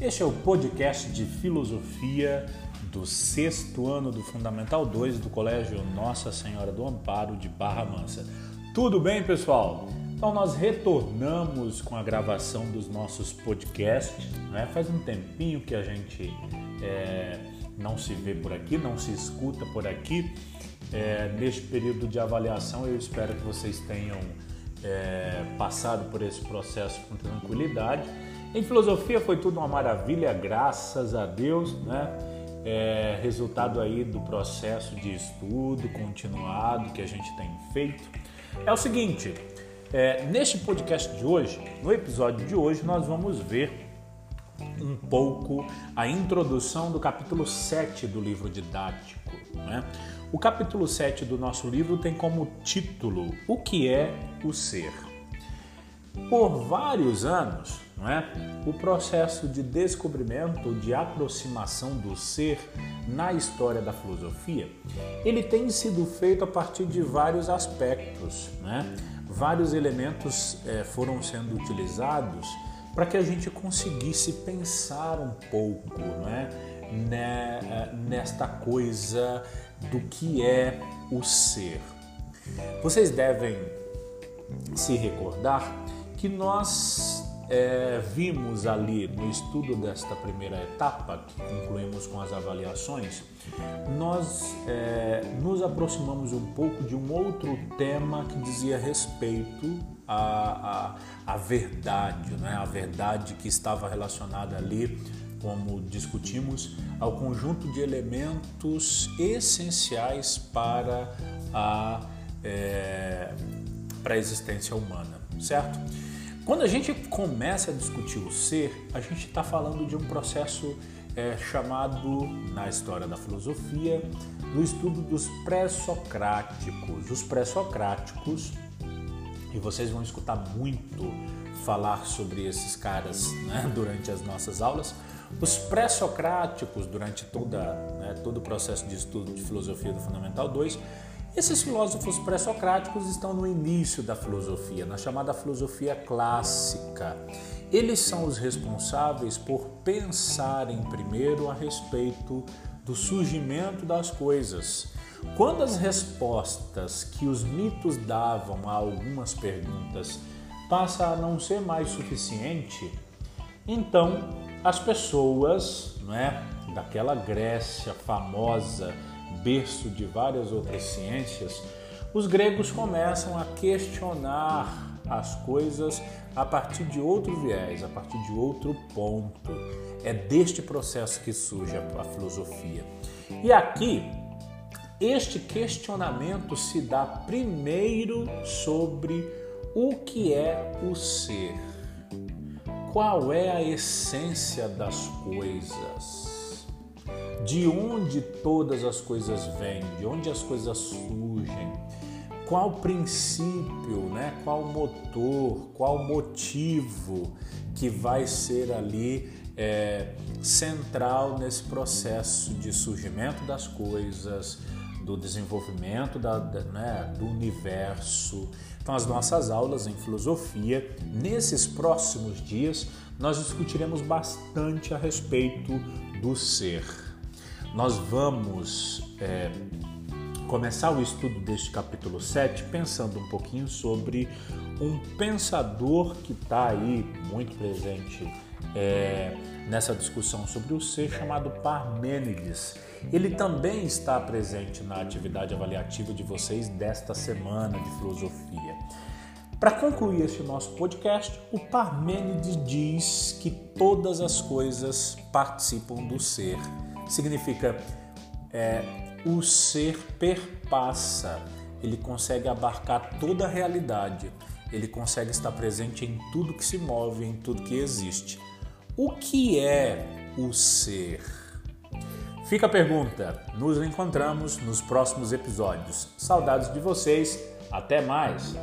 Este é o podcast de filosofia do sexto ano do Fundamental 2 do Colégio Nossa Senhora do Amparo de Barra Mansa. Tudo bem, pessoal? Então, nós retornamos com a gravação dos nossos podcasts. Né? Faz um tempinho que a gente é, não se vê por aqui, não se escuta por aqui. É, neste período de avaliação, eu espero que vocês tenham é, passado por esse processo com tranquilidade. Em filosofia foi tudo uma maravilha, graças a Deus, né? É, resultado aí do processo de estudo continuado que a gente tem feito. É o seguinte, é, neste podcast de hoje, no episódio de hoje, nós vamos ver um pouco a introdução do capítulo 7 do livro didático. Né? O capítulo 7 do nosso livro tem como título O que é o ser? Por vários anos, não é? o processo de descobrimento, de aproximação do ser na história da filosofia, ele tem sido feito a partir de vários aspectos. Né? Vários elementos é, foram sendo utilizados para que a gente conseguisse pensar um pouco né? Eh, nesta coisa do que é o ser. Vocês devem se recordar que nós é, vimos ali no estudo desta primeira etapa, que concluímos com as avaliações, nós é, nos aproximamos um pouco de um outro tema que dizia respeito à, à, à verdade, né? a verdade que estava relacionada ali como discutimos, ao conjunto de elementos essenciais para a, é, para a existência humana, certo? Quando a gente começa a discutir o ser, a gente está falando de um processo é, chamado, na história da filosofia, do estudo dos pré-socráticos. Os pré-socráticos, e vocês vão escutar muito falar sobre esses caras né, durante as nossas aulas, os pré-socráticos, durante toda, né, todo o processo de estudo de filosofia do Fundamental 2, esses filósofos pré-socráticos estão no início da filosofia, na chamada filosofia clássica. Eles são os responsáveis por pensarem primeiro a respeito do surgimento das coisas. Quando as respostas que os mitos davam a algumas perguntas passa a não ser mais suficiente, então as pessoas, não é, daquela Grécia famosa, berço de várias outras ciências, os gregos começam a questionar as coisas a partir de outro viés, a partir de outro ponto. É deste processo que surge a filosofia. E aqui, este questionamento se dá primeiro sobre o que é o ser. Qual é a essência das coisas? De onde todas as coisas vêm? De onde as coisas surgem? Qual princípio, né? qual motor, qual motivo que vai ser ali é, central nesse processo de surgimento das coisas, do desenvolvimento da, da, né, do universo. Então, as nossas aulas em filosofia, nesses próximos dias, nós discutiremos bastante a respeito do ser. Nós vamos é, começar o estudo deste capítulo 7 pensando um pouquinho sobre um pensador que está aí muito presente é, nessa discussão sobre o ser, chamado Parmênides. Ele também está presente na atividade avaliativa de vocês desta semana de filosofia. Para concluir este nosso podcast, o Parmênides diz que todas as coisas participam do ser. Significa é, o ser perpassa, ele consegue abarcar toda a realidade, ele consegue estar presente em tudo que se move, em tudo que existe. O que é o ser? Fica a pergunta. Nos encontramos nos próximos episódios. Saudades de vocês. Até mais.